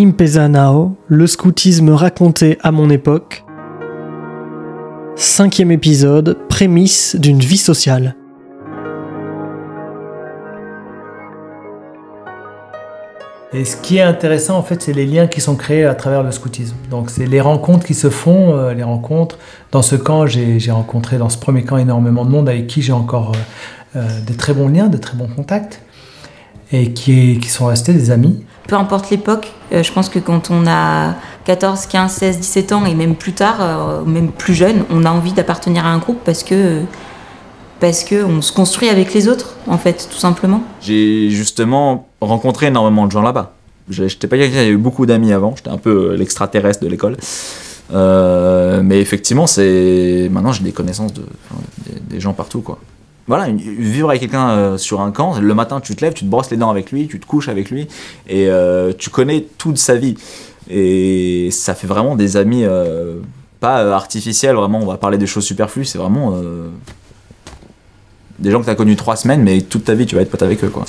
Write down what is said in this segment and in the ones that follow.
Impesa Now, le scoutisme raconté à mon époque. Cinquième épisode, prémisse d'une vie sociale. Et ce qui est intéressant, en fait, c'est les liens qui sont créés à travers le scoutisme. Donc, c'est les rencontres qui se font, euh, les rencontres. Dans ce camp, j'ai rencontré, dans ce premier camp, énormément de monde avec qui j'ai encore euh, euh, des très bons liens, de très bons contacts, et qui sont restés des amis. Peu importe l'époque, je pense que quand on a 14, 15, 16, 17 ans, et même plus tard, même plus jeune, on a envie d'appartenir à un groupe parce que parce qu'on se construit avec les autres, en fait, tout simplement. J'ai justement rencontré énormément de gens là-bas. J'étais pas quelqu'un qui avait eu beaucoup d'amis avant, j'étais un peu euh, l'extraterrestre de l'école. Euh, mais effectivement, c'est maintenant j'ai des connaissances de des, gens partout quoi. Voilà, vivre avec quelqu'un euh, sur un camp, le matin tu te lèves, tu te brosses les dents avec lui, tu te couches avec lui et tu connais toute sa vie. Et ça fait vraiment des amis pas artificiels, vraiment on va parler des choses superflues, c'est vraiment des gens que tu as connus trois semaines, mais toute ta vie tu vas être pote avec eux quoi.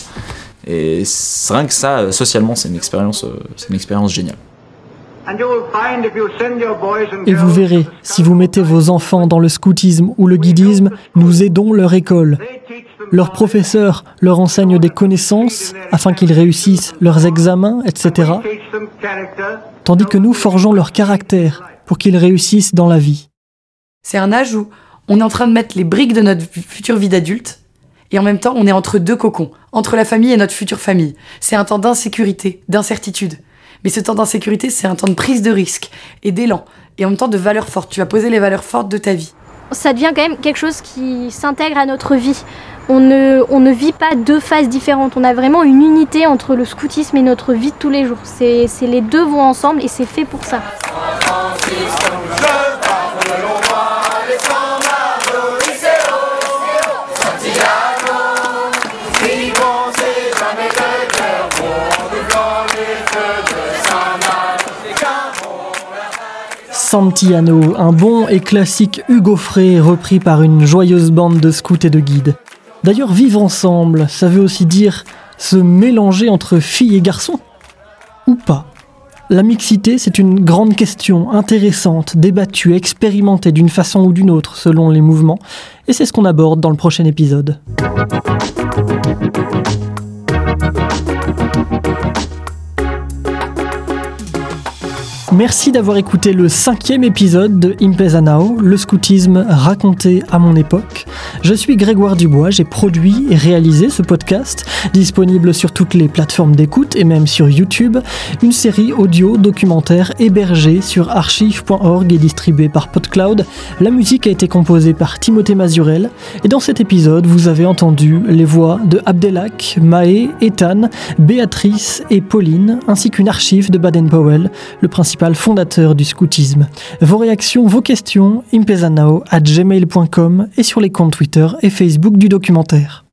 Et rien que ça, euh, socialement, c'est une expérience, euh, c'est une expérience géniale. Et vous verrez, si vous mettez vos enfants dans le scoutisme ou le guidisme, nous aidons leur école. Leurs professeurs leur enseignent des connaissances afin qu'ils réussissent leurs examens, etc. Tandis que nous forgeons leur caractère pour qu'ils réussissent dans la vie. C'est un âge où on est en train de mettre les briques de notre future vie d'adulte et en même temps, on est entre deux cocons, entre la famille et notre future famille. C'est un temps d'insécurité, d'incertitude. Mais ce temps d'insécurité, c'est un temps de prise de risque et d'élan, et en même temps de valeurs fortes. Tu vas poser les valeurs fortes de ta vie. Ça devient quand même quelque chose qui s'intègre à notre vie. On ne, on ne vit pas deux phases différentes. On a vraiment une unité entre le scoutisme et notre vie de tous les jours. C'est les deux vont ensemble et c'est fait pour ça. Santiano, un bon et classique Hugo Frey repris par une joyeuse bande de scouts et de guides. D'ailleurs, vivre ensemble, ça veut aussi dire se mélanger entre filles et garçons Ou pas? La mixité, c'est une grande question, intéressante, débattue, expérimentée d'une façon ou d'une autre selon les mouvements, et c'est ce qu'on aborde dans le prochain épisode. Merci d'avoir écouté le cinquième épisode de Impesa Now, le scoutisme raconté à mon époque. Je suis Grégoire Dubois, j'ai produit et réalisé ce podcast, disponible sur toutes les plateformes d'écoute et même sur YouTube, une série audio documentaire hébergée sur archive.org et distribuée par PodCloud. La musique a été composée par Timothée Mazurel et dans cet épisode, vous avez entendu les voix de Abdelak, Maë, Ethan, Béatrice et Pauline, ainsi qu'une archive de Baden-Powell, le fondateur du scoutisme. Vos réactions, vos questions, impezanao at gmail.com et sur les comptes Twitter et Facebook du documentaire.